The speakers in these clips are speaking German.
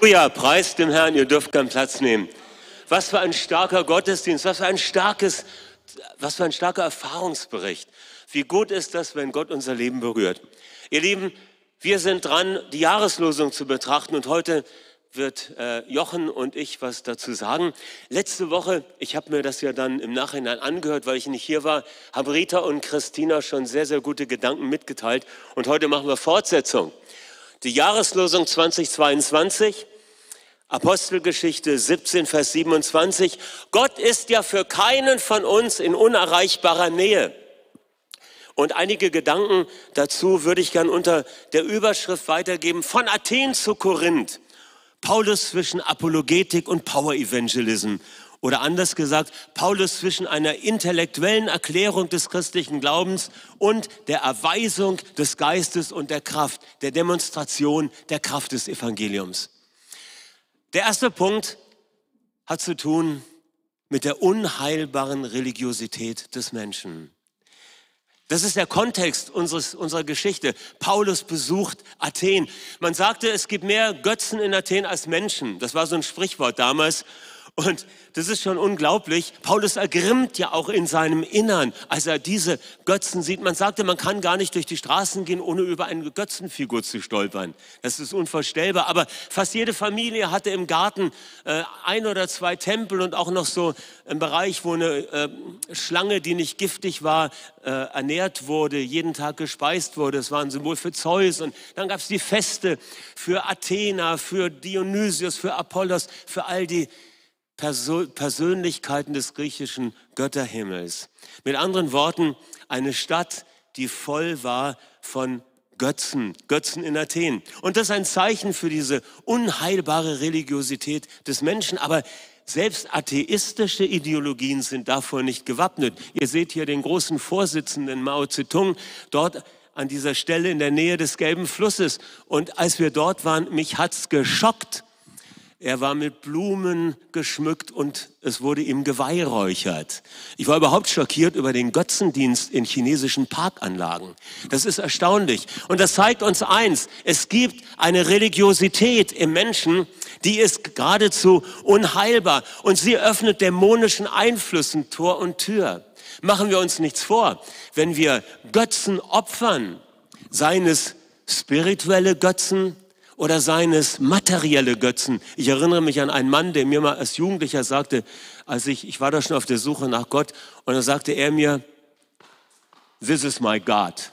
Halleluja, preist dem Herrn, ihr dürft keinen Platz nehmen. Was für ein starker Gottesdienst, was für ein starkes, was für ein starker Erfahrungsbericht. Wie gut ist das, wenn Gott unser Leben berührt. Ihr Lieben, wir sind dran, die Jahreslosung zu betrachten und heute wird äh, Jochen und ich was dazu sagen. Letzte Woche, ich habe mir das ja dann im Nachhinein angehört, weil ich nicht hier war, haben Rita und Christina schon sehr, sehr gute Gedanken mitgeteilt und heute machen wir Fortsetzung. Die Jahreslosung 2022, Apostelgeschichte 17, Vers 27. Gott ist ja für keinen von uns in unerreichbarer Nähe. Und einige Gedanken dazu würde ich gern unter der Überschrift weitergeben, von Athen zu Korinth. Paulus zwischen Apologetik und Power Evangelism. Oder anders gesagt, Paulus zwischen einer intellektuellen Erklärung des christlichen Glaubens und der Erweisung des Geistes und der Kraft, der Demonstration der Kraft des Evangeliums. Der erste Punkt hat zu tun mit der unheilbaren Religiosität des Menschen. Das ist der Kontext unseres, unserer Geschichte. Paulus besucht Athen. Man sagte, es gibt mehr Götzen in Athen als Menschen. Das war so ein Sprichwort damals. Und das ist schon unglaublich. Paulus ergrimmt ja auch in seinem Innern, als er diese Götzen sieht. Man sagte, man kann gar nicht durch die Straßen gehen, ohne über eine Götzenfigur zu stolpern. Das ist unvorstellbar. Aber fast jede Familie hatte im Garten äh, ein oder zwei Tempel und auch noch so ein Bereich, wo eine äh, Schlange, die nicht giftig war, äh, ernährt wurde, jeden Tag gespeist wurde. Das war ein Symbol für Zeus. Und dann gab es die Feste für Athena, für Dionysius, für Apollos, für all die Persönlichkeiten des griechischen Götterhimmels. Mit anderen Worten, eine Stadt, die voll war von Götzen, Götzen in Athen. Und das ist ein Zeichen für diese unheilbare Religiosität des Menschen. Aber selbst atheistische Ideologien sind davor nicht gewappnet. Ihr seht hier den großen Vorsitzenden Mao Zedong dort an dieser Stelle in der Nähe des Gelben Flusses. Und als wir dort waren, mich hat's geschockt, er war mit Blumen geschmückt und es wurde ihm geweihräuchert. Ich war überhaupt schockiert über den Götzendienst in chinesischen Parkanlagen. Das ist erstaunlich. Und das zeigt uns eins. Es gibt eine Religiosität im Menschen, die ist geradezu unheilbar und sie öffnet dämonischen Einflüssen Tor und Tür. Machen wir uns nichts vor. Wenn wir Götzen opfern, seien es spirituelle Götzen, oder seien es materielle Götzen. Ich erinnere mich an einen Mann, der mir mal als Jugendlicher sagte, als ich, ich war da schon auf der Suche nach Gott, und dann sagte er mir, this is my God.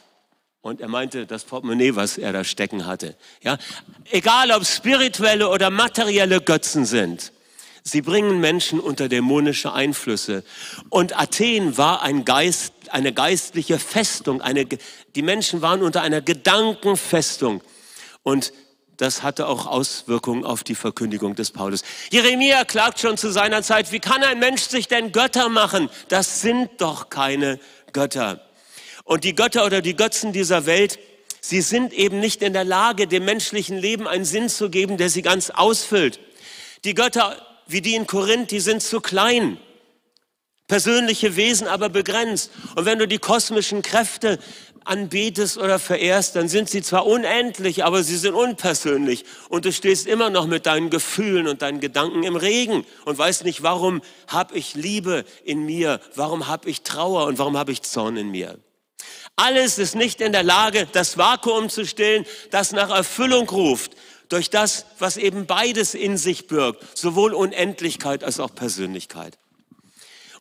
Und er meinte das Portemonnaie, was er da stecken hatte. Ja, egal ob spirituelle oder materielle Götzen sind. Sie bringen Menschen unter dämonische Einflüsse. Und Athen war ein Geist, eine geistliche Festung. Eine, die Menschen waren unter einer Gedankenfestung. Und das hatte auch Auswirkungen auf die Verkündigung des Paulus. Jeremia klagt schon zu seiner Zeit, wie kann ein Mensch sich denn Götter machen? Das sind doch keine Götter. Und die Götter oder die Götzen dieser Welt, sie sind eben nicht in der Lage, dem menschlichen Leben einen Sinn zu geben, der sie ganz ausfüllt. Die Götter, wie die in Korinth, die sind zu klein. Persönliche Wesen aber begrenzt. Und wenn du die kosmischen Kräfte anbetest oder verehrst, dann sind sie zwar unendlich, aber sie sind unpersönlich. Und du stehst immer noch mit deinen Gefühlen und deinen Gedanken im Regen und weißt nicht, warum habe ich Liebe in mir, warum habe ich Trauer und warum habe ich Zorn in mir. Alles ist nicht in der Lage, das Vakuum zu stillen, das nach Erfüllung ruft, durch das, was eben beides in sich birgt, sowohl Unendlichkeit als auch Persönlichkeit.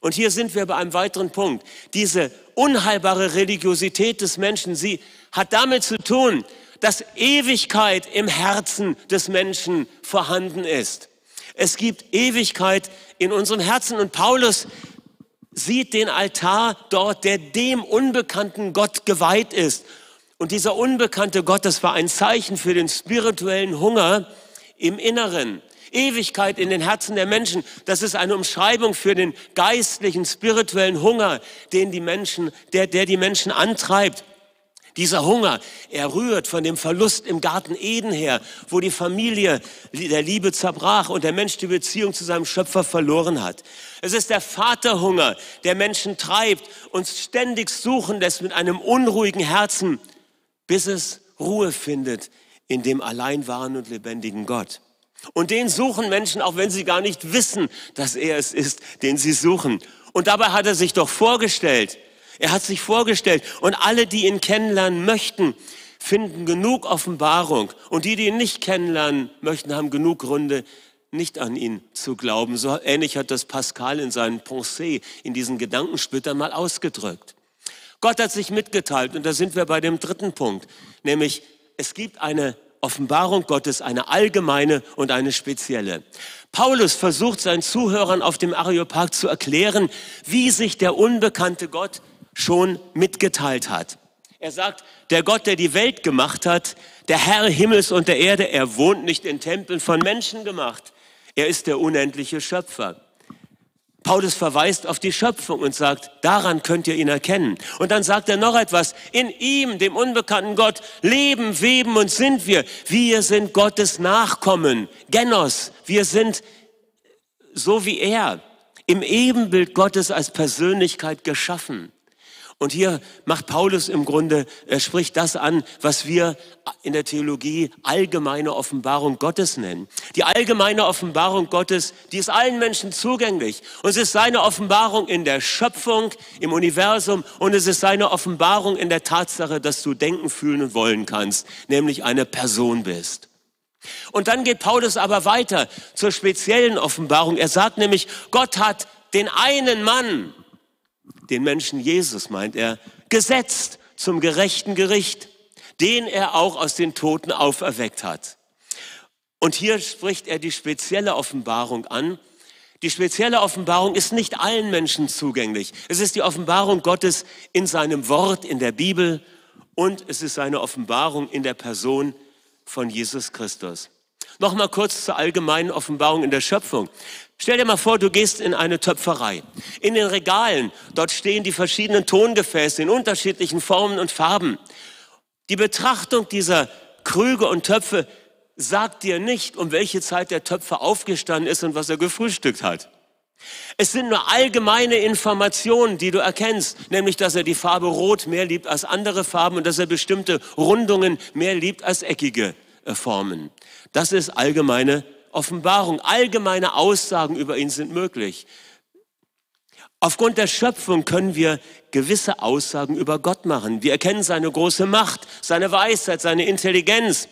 Und hier sind wir bei einem weiteren Punkt. Diese unheilbare Religiosität des Menschen, sie hat damit zu tun, dass Ewigkeit im Herzen des Menschen vorhanden ist. Es gibt Ewigkeit in unserem Herzen und Paulus sieht den Altar dort, der dem unbekannten Gott geweiht ist. Und dieser unbekannte Gott, das war ein Zeichen für den spirituellen Hunger im Inneren. Ewigkeit in den Herzen der Menschen. Das ist eine Umschreibung für den geistlichen, spirituellen Hunger, den die Menschen, der, der die Menschen antreibt. Dieser Hunger, er rührt von dem Verlust im Garten Eden her, wo die Familie der Liebe zerbrach und der Mensch die Beziehung zu seinem Schöpfer verloren hat. Es ist der Vaterhunger, der Menschen treibt, und ständig suchen lässt mit einem unruhigen Herzen, bis es Ruhe findet in dem allein wahren und lebendigen Gott. Und den suchen Menschen, auch wenn sie gar nicht wissen, dass er es ist, den sie suchen. Und dabei hat er sich doch vorgestellt. Er hat sich vorgestellt. Und alle, die ihn kennenlernen möchten, finden genug Offenbarung. Und die, die ihn nicht kennenlernen möchten, haben genug Gründe, nicht an ihn zu glauben. So ähnlich hat das Pascal in seinen Pensées, in diesen Gedankensplittern mal ausgedrückt. Gott hat sich mitgeteilt und da sind wir bei dem dritten Punkt, nämlich es gibt eine Offenbarung Gottes, eine allgemeine und eine spezielle. Paulus versucht seinen Zuhörern auf dem Areopag zu erklären, wie sich der unbekannte Gott schon mitgeteilt hat. Er sagt, der Gott, der die Welt gemacht hat, der Herr Himmels und der Erde, er wohnt nicht in Tempeln von Menschen gemacht. Er ist der unendliche Schöpfer. Paulus verweist auf die Schöpfung und sagt, daran könnt ihr ihn erkennen. Und dann sagt er noch etwas, in ihm, dem unbekannten Gott, leben, weben und sind wir. Wir sind Gottes Nachkommen, Genos. Wir sind so wie er, im Ebenbild Gottes als Persönlichkeit geschaffen. Und hier macht Paulus im Grunde, er spricht das an, was wir in der Theologie allgemeine Offenbarung Gottes nennen. Die allgemeine Offenbarung Gottes, die ist allen Menschen zugänglich. Und es ist seine Offenbarung in der Schöpfung, im Universum und es ist seine Offenbarung in der Tatsache, dass du denken, fühlen und wollen kannst, nämlich eine Person bist. Und dann geht Paulus aber weiter zur speziellen Offenbarung. Er sagt nämlich, Gott hat den einen Mann, den Menschen Jesus meint er, gesetzt zum gerechten Gericht, den er auch aus den Toten auferweckt hat. Und hier spricht er die spezielle Offenbarung an. Die spezielle Offenbarung ist nicht allen Menschen zugänglich. Es ist die Offenbarung Gottes in seinem Wort, in der Bibel und es ist seine Offenbarung in der Person von Jesus Christus. Nochmal kurz zur allgemeinen Offenbarung in der Schöpfung. Stell dir mal vor, du gehst in eine Töpferei. In den Regalen, dort stehen die verschiedenen Tongefäße in unterschiedlichen Formen und Farben. Die Betrachtung dieser Krüge und Töpfe sagt dir nicht, um welche Zeit der Töpfer aufgestanden ist und was er gefrühstückt hat. Es sind nur allgemeine Informationen, die du erkennst, nämlich dass er die Farbe Rot mehr liebt als andere Farben und dass er bestimmte Rundungen mehr liebt als eckige Formen. Das ist allgemeine Offenbarung. Allgemeine Aussagen über ihn sind möglich. Aufgrund der Schöpfung können wir gewisse Aussagen über Gott machen. Wir erkennen seine große Macht, seine Weisheit, seine Intelligenz.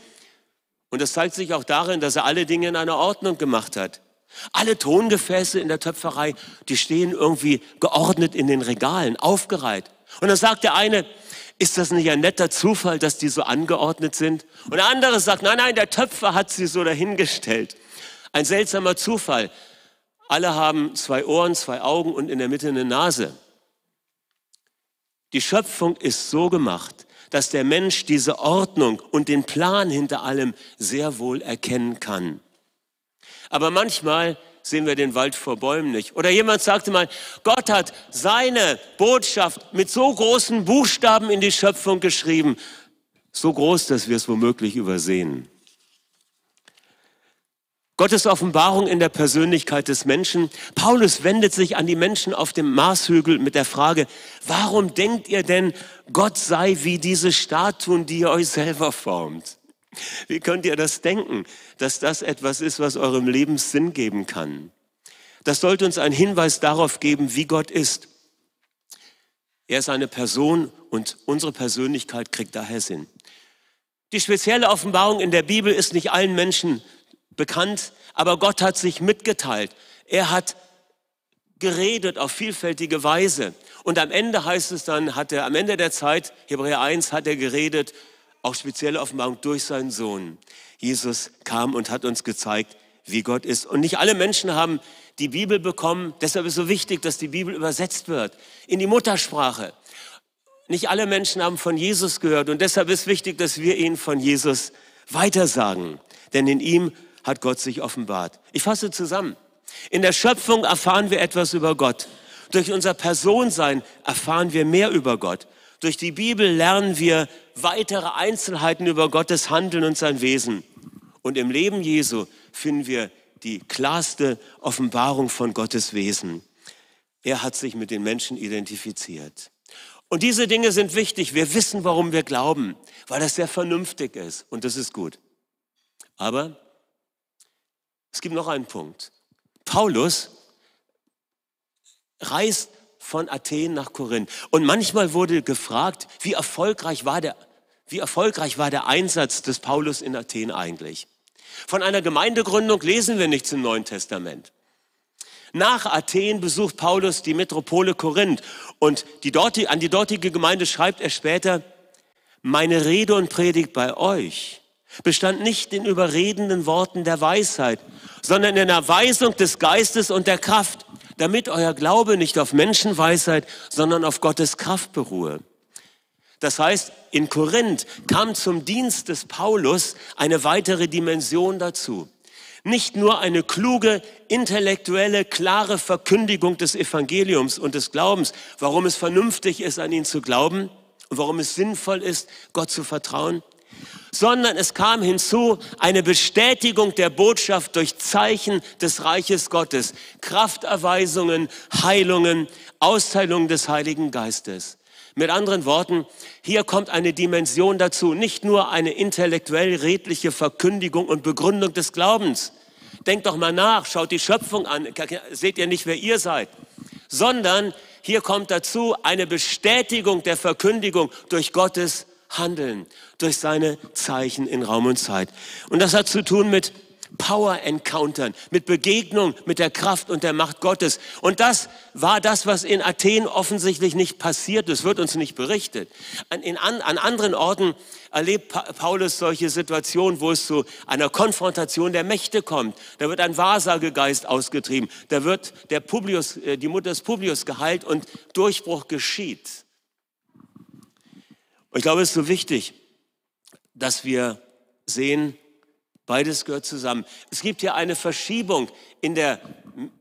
Und das zeigt sich auch darin, dass er alle Dinge in einer Ordnung gemacht hat. Alle Tongefäße in der Töpferei, die stehen irgendwie geordnet in den Regalen, aufgereiht. Und dann sagt der eine, ist das nicht ein netter Zufall, dass die so angeordnet sind? Und der andere sagt, nein, nein, der Töpfer hat sie so dahingestellt. Ein seltsamer Zufall. Alle haben zwei Ohren, zwei Augen und in der Mitte eine Nase. Die Schöpfung ist so gemacht, dass der Mensch diese Ordnung und den Plan hinter allem sehr wohl erkennen kann. Aber manchmal sehen wir den Wald vor Bäumen nicht. Oder jemand sagte mal, Gott hat seine Botschaft mit so großen Buchstaben in die Schöpfung geschrieben, so groß, dass wir es womöglich übersehen. Gottes Offenbarung in der Persönlichkeit des Menschen. Paulus wendet sich an die Menschen auf dem Marshügel mit der Frage, warum denkt ihr denn, Gott sei wie diese Statuen, die ihr euch selber formt? Wie könnt ihr das denken, dass das etwas ist, was eurem Leben Sinn geben kann? Das sollte uns einen Hinweis darauf geben, wie Gott ist. Er ist eine Person und unsere Persönlichkeit kriegt daher Sinn. Die spezielle Offenbarung in der Bibel ist nicht allen Menschen bekannt, aber Gott hat sich mitgeteilt. Er hat geredet auf vielfältige Weise. Und am Ende heißt es dann, hat er, am Ende der Zeit, Hebräer 1, hat er geredet auch spezielle Offenbarung durch seinen Sohn. Jesus kam und hat uns gezeigt, wie Gott ist. Und nicht alle Menschen haben die Bibel bekommen. Deshalb ist es so wichtig, dass die Bibel übersetzt wird in die Muttersprache. Nicht alle Menschen haben von Jesus gehört und deshalb ist wichtig, dass wir ihnen von Jesus weitersagen. Denn in ihm hat Gott sich offenbart. Ich fasse zusammen. In der Schöpfung erfahren wir etwas über Gott. Durch unser Personsein erfahren wir mehr über Gott. Durch die Bibel lernen wir weitere Einzelheiten über Gottes Handeln und sein Wesen. Und im Leben Jesu finden wir die klarste Offenbarung von Gottes Wesen. Er hat sich mit den Menschen identifiziert. Und diese Dinge sind wichtig. Wir wissen, warum wir glauben, weil das sehr vernünftig ist und das ist gut. Aber gibt noch einen Punkt. Paulus reist von Athen nach Korinth. Und manchmal wurde gefragt, wie erfolgreich war der, wie erfolgreich war der Einsatz des Paulus in Athen eigentlich? Von einer Gemeindegründung lesen wir nichts im Neuen Testament. Nach Athen besucht Paulus die Metropole Korinth und die dortige, an die dortige Gemeinde schreibt er später, meine Rede und Predigt bei euch bestand nicht in überredenden Worten der Weisheit, sondern in der Weisung des Geistes und der Kraft, damit euer Glaube nicht auf Menschenweisheit, sondern auf Gottes Kraft beruhe. Das heißt, in Korinth kam zum Dienst des Paulus eine weitere Dimension dazu. Nicht nur eine kluge, intellektuelle, klare Verkündigung des Evangeliums und des Glaubens, warum es vernünftig ist, an ihn zu glauben und warum es sinnvoll ist, Gott zu vertrauen, sondern es kam hinzu eine Bestätigung der Botschaft durch Zeichen des Reiches Gottes, Krafterweisungen, Heilungen, Austeilung des Heiligen Geistes. Mit anderen Worten, hier kommt eine Dimension dazu, nicht nur eine intellektuell redliche Verkündigung und Begründung des Glaubens. Denkt doch mal nach, schaut die Schöpfung an, seht ihr nicht, wer ihr seid, sondern hier kommt dazu eine Bestätigung der Verkündigung durch Gottes Handeln, durch seine Zeichen in Raum und Zeit. Und das hat zu tun mit Power-Encountern, mit Begegnung mit der Kraft und der Macht Gottes. Und das war das, was in Athen offensichtlich nicht passiert. Das wird uns nicht berichtet. An, in, an anderen Orten erlebt Paulus solche Situationen, wo es zu einer Konfrontation der Mächte kommt. Da wird ein Wahrsagegeist ausgetrieben. Da wird der Publius, äh, die Mutter des Publius geheilt und Durchbruch geschieht. Und ich glaube, es ist so wichtig, dass wir sehen, beides gehört zusammen. Es gibt hier eine Verschiebung in der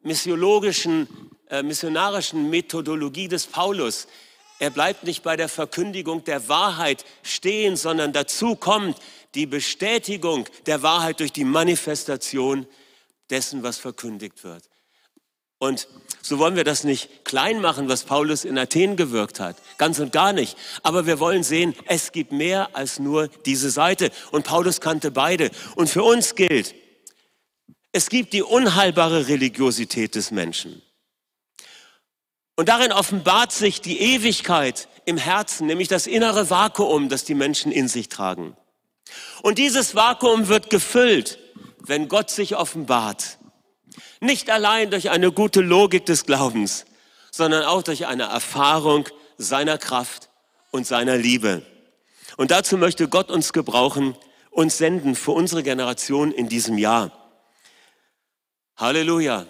missiologischen, äh, missionarischen Methodologie des Paulus. Er bleibt nicht bei der Verkündigung der Wahrheit stehen, sondern dazu kommt die Bestätigung der Wahrheit durch die Manifestation dessen, was verkündigt wird. Und so wollen wir das nicht klein machen, was Paulus in Athen gewirkt hat. Ganz und gar nicht. Aber wir wollen sehen, es gibt mehr als nur diese Seite. Und Paulus kannte beide. Und für uns gilt, es gibt die unheilbare Religiosität des Menschen. Und darin offenbart sich die Ewigkeit im Herzen, nämlich das innere Vakuum, das die Menschen in sich tragen. Und dieses Vakuum wird gefüllt, wenn Gott sich offenbart. Nicht allein durch eine gute Logik des Glaubens, sondern auch durch eine Erfahrung seiner Kraft und seiner Liebe. Und dazu möchte Gott uns gebrauchen und senden für unsere Generation in diesem Jahr. Halleluja.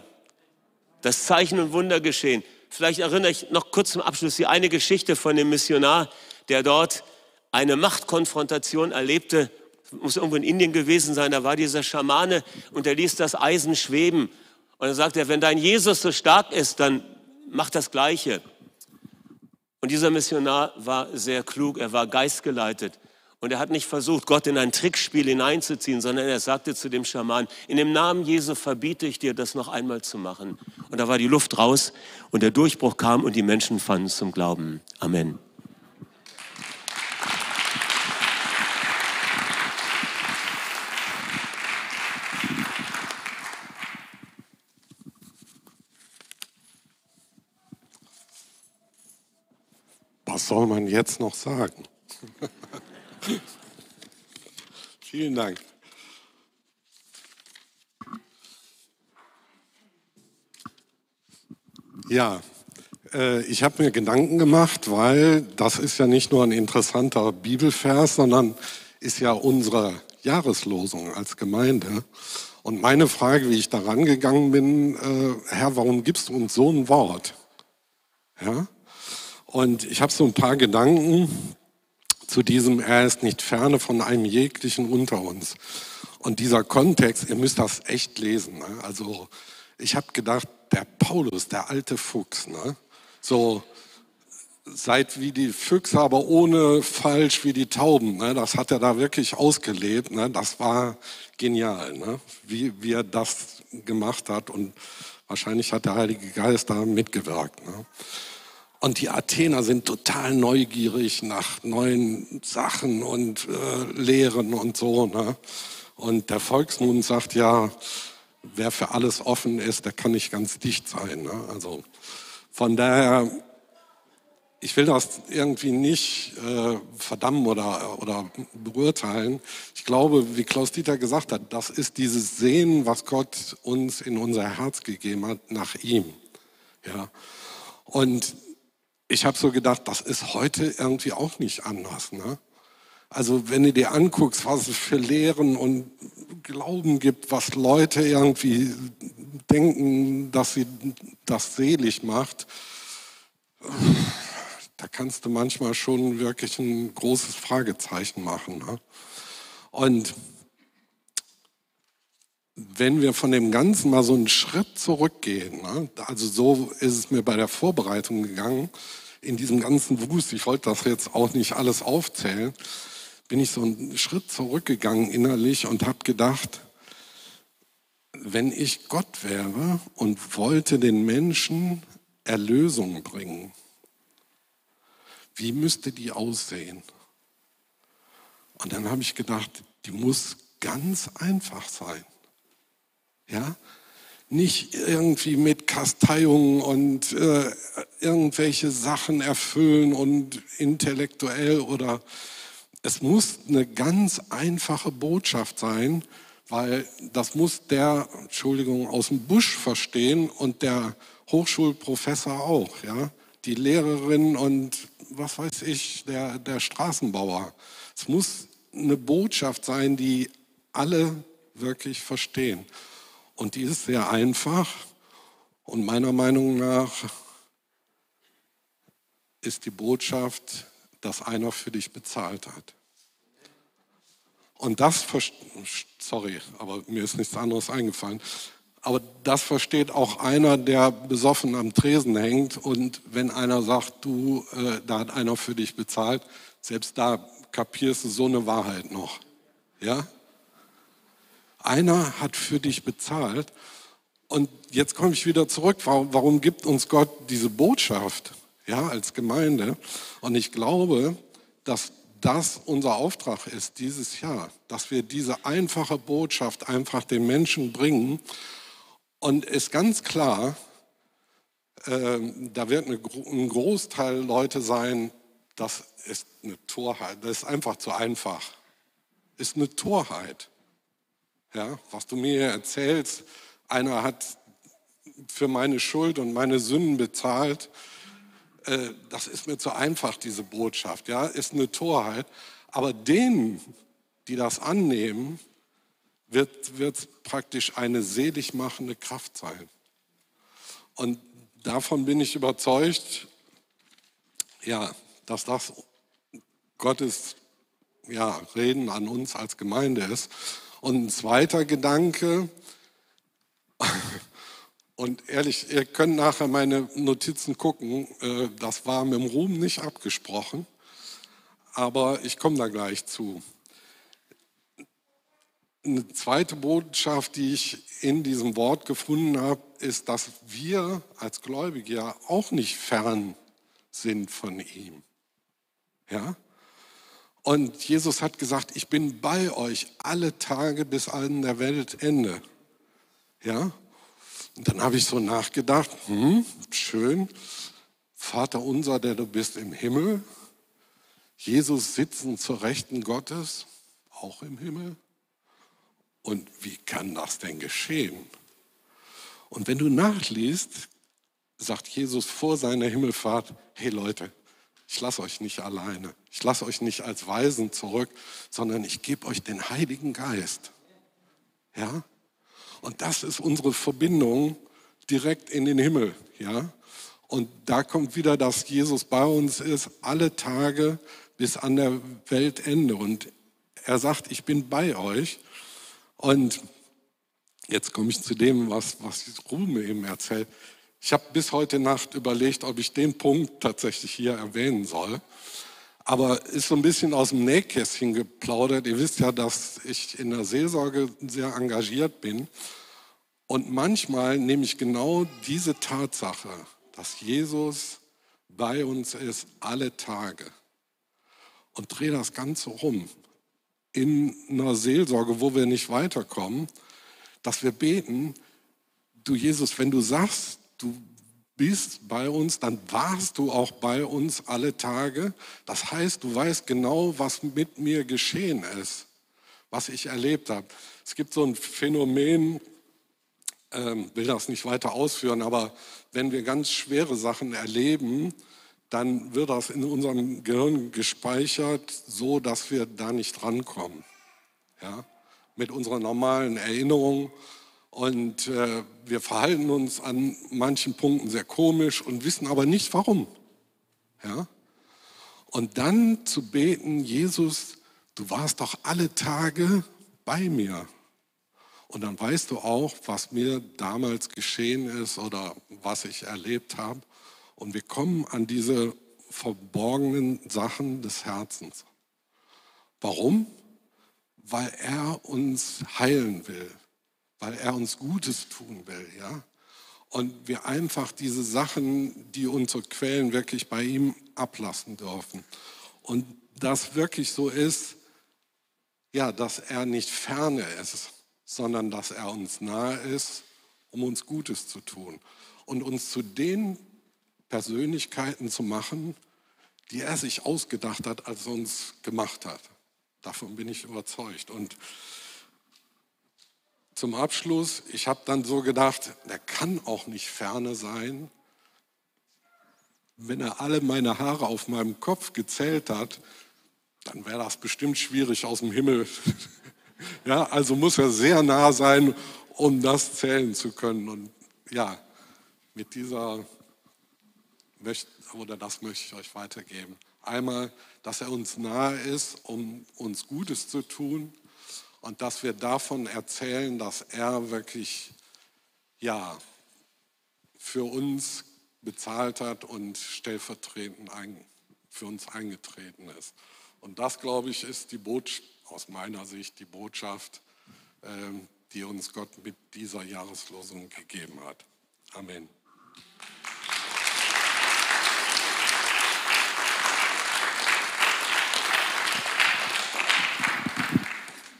Das Zeichen und Wunder geschehen. Vielleicht erinnere ich noch kurz zum Abschluss die eine Geschichte von dem Missionar, der dort eine Machtkonfrontation erlebte. Muss irgendwo in Indien gewesen sein. Da war dieser Schamane und er ließ das Eisen schweben und dann sagt er, wenn dein Jesus so stark ist, dann mach das Gleiche. Und dieser Missionar war sehr klug, er war geistgeleitet. Und er hat nicht versucht, Gott in ein Trickspiel hineinzuziehen, sondern er sagte zu dem Schaman, in dem Namen Jesu verbiete ich dir, das noch einmal zu machen. Und da war die Luft raus und der Durchbruch kam und die Menschen fanden zum Glauben. Amen. Soll man jetzt noch sagen? Vielen Dank. Ja, äh, ich habe mir Gedanken gemacht, weil das ist ja nicht nur ein interessanter Bibelvers, sondern ist ja unsere Jahreslosung als Gemeinde. Und meine Frage, wie ich da rangegangen bin, äh, Herr, warum gibst du uns so ein Wort? Ja? Und ich habe so ein paar Gedanken zu diesem, er ist nicht ferne von einem jeglichen unter uns. Und dieser Kontext, ihr müsst das echt lesen. Ne? Also ich habe gedacht, der Paulus, der alte Fuchs, ne? so seid wie die Füchse, aber ohne falsch wie die Tauben. Ne? Das hat er da wirklich ausgelebt. Ne? Das war genial, ne? wie, wie er das gemacht hat. Und wahrscheinlich hat der Heilige Geist da mitgewirkt. Ne? Und die Athener sind total neugierig nach neuen Sachen und äh, Lehren und so. Ne? Und der Volksmund sagt ja, wer für alles offen ist, der kann nicht ganz dicht sein. Ne? Also von daher, ich will das irgendwie nicht äh, verdammen oder, oder beurteilen. Ich glaube, wie Klaus Dieter gesagt hat, das ist dieses Sehen, was Gott uns in unser Herz gegeben hat, nach ihm. Ja. Und ich habe so gedacht, das ist heute irgendwie auch nicht anders. Ne? Also wenn du dir anguckst, was es für Lehren und Glauben gibt, was Leute irgendwie denken, dass sie das selig macht, da kannst du manchmal schon wirklich ein großes Fragezeichen machen. Ne? Und wenn wir von dem Ganzen mal so einen Schritt zurückgehen, ne? also so ist es mir bei der Vorbereitung gegangen, in diesem ganzen Wust, ich wollte das jetzt auch nicht alles aufzählen, bin ich so einen Schritt zurückgegangen innerlich und habe gedacht, wenn ich Gott wäre und wollte den Menschen Erlösung bringen, wie müsste die aussehen? Und dann habe ich gedacht, die muss ganz einfach sein. Ja? Nicht irgendwie mit Kasteiungen und äh, irgendwelche Sachen erfüllen und intellektuell oder es muss eine ganz einfache Botschaft sein, weil das muss der, Entschuldigung, aus dem Busch verstehen und der Hochschulprofessor auch, ja, die Lehrerin und was weiß ich, der, der Straßenbauer. Es muss eine Botschaft sein, die alle wirklich verstehen. Und die ist sehr einfach und meiner Meinung nach ist die Botschaft, dass einer für dich bezahlt hat. Und das, sorry, aber mir ist nichts anderes eingefallen. Aber das versteht auch einer, der besoffen am Tresen hängt. Und wenn einer sagt, du, äh, da hat einer für dich bezahlt, selbst da kapierst du so eine Wahrheit noch. Ja? Einer hat für dich bezahlt. Und jetzt komme ich wieder zurück. Warum, warum gibt uns Gott diese Botschaft? ja, als Gemeinde. Und ich glaube, dass das unser Auftrag ist dieses Jahr, dass wir diese einfache Botschaft einfach den Menschen bringen. Und ist ganz klar, äh, da wird eine, ein Großteil Leute sein, das ist eine Torheit, das ist einfach zu einfach. Ist eine Torheit. Ja, was du mir erzählst, einer hat für meine Schuld und meine Sünden bezahlt äh, das ist mir zu einfach, diese Botschaft, ja, ist eine Torheit. Aber denen, die das annehmen, wird es praktisch eine selig machende Kraft sein. Und davon bin ich überzeugt, ja, dass das Gottes ja, Reden an uns als Gemeinde ist. Und ein zweiter Gedanke, und ehrlich, ihr könnt nachher meine Notizen gucken. Äh, das war mit dem Ruhm nicht abgesprochen, aber ich komme da gleich zu. Eine zweite Botschaft, die ich in diesem Wort gefunden habe, ist, dass wir als Gläubige ja auch nicht fern sind von ihm. Ja? Und Jesus hat gesagt, ich bin bei euch alle Tage bis an der Weltende. Ja? Und dann habe ich so nachgedacht, hm, schön, Vater unser, der du bist im Himmel, Jesus sitzen zur Rechten Gottes, auch im Himmel. Und wie kann das denn geschehen? Und wenn du nachliest, sagt Jesus vor seiner Himmelfahrt, hey Leute, ich lasse euch nicht alleine, ich lasse euch nicht als Weisen zurück, sondern ich gebe euch den Heiligen Geist. Ja? Und das ist unsere Verbindung direkt in den Himmel. Ja? Und da kommt wieder, dass Jesus bei uns ist, alle Tage bis an der Weltende. Und er sagt, ich bin bei euch. Und jetzt komme ich zu dem, was, was Rume eben erzählt. Ich habe bis heute Nacht überlegt, ob ich den Punkt tatsächlich hier erwähnen soll. Aber ist so ein bisschen aus dem Nähkästchen geplaudert. Ihr wisst ja, dass ich in der Seelsorge sehr engagiert bin. Und manchmal nehme ich genau diese Tatsache, dass Jesus bei uns ist alle Tage und drehe das Ganze rum in einer Seelsorge, wo wir nicht weiterkommen, dass wir beten, du Jesus, wenn du sagst, du bist bei uns, dann warst du auch bei uns alle Tage. Das heißt, du weißt genau, was mit mir geschehen ist, was ich erlebt habe. Es gibt so ein Phänomen, ähm, will das nicht weiter ausführen, aber wenn wir ganz schwere Sachen erleben, dann wird das in unserem Gehirn gespeichert, so dass wir da nicht rankommen. Ja? Mit unserer normalen Erinnerung und äh, wir verhalten uns an manchen Punkten sehr komisch und wissen aber nicht warum. Ja? Und dann zu beten, Jesus, du warst doch alle Tage bei mir. Und dann weißt du auch, was mir damals geschehen ist oder was ich erlebt habe. Und wir kommen an diese verborgenen Sachen des Herzens. Warum? Weil er uns heilen will weil er uns Gutes tun will, ja. Und wir einfach diese Sachen, die uns so quälen, wirklich bei ihm ablassen dürfen. Und das wirklich so ist, ja, dass er nicht ferne ist, sondern dass er uns nahe ist, um uns Gutes zu tun und uns zu den Persönlichkeiten zu machen, die er sich ausgedacht hat, als er uns gemacht hat. Davon bin ich überzeugt. Und zum Abschluss, ich habe dann so gedacht, der kann auch nicht ferne sein. Wenn er alle meine Haare auf meinem Kopf gezählt hat, dann wäre das bestimmt schwierig aus dem Himmel. ja, also muss er sehr nah sein, um das zählen zu können. Und ja, mit dieser oder das möchte ich euch weitergeben. Einmal, dass er uns nahe ist, um uns Gutes zu tun und dass wir davon erzählen, dass er wirklich ja, für uns bezahlt hat und stellvertretend ein, für uns eingetreten ist. Und das, glaube ich, ist die Botschaft, aus meiner Sicht die Botschaft, ähm, die uns Gott mit dieser Jahreslosung gegeben hat. Amen.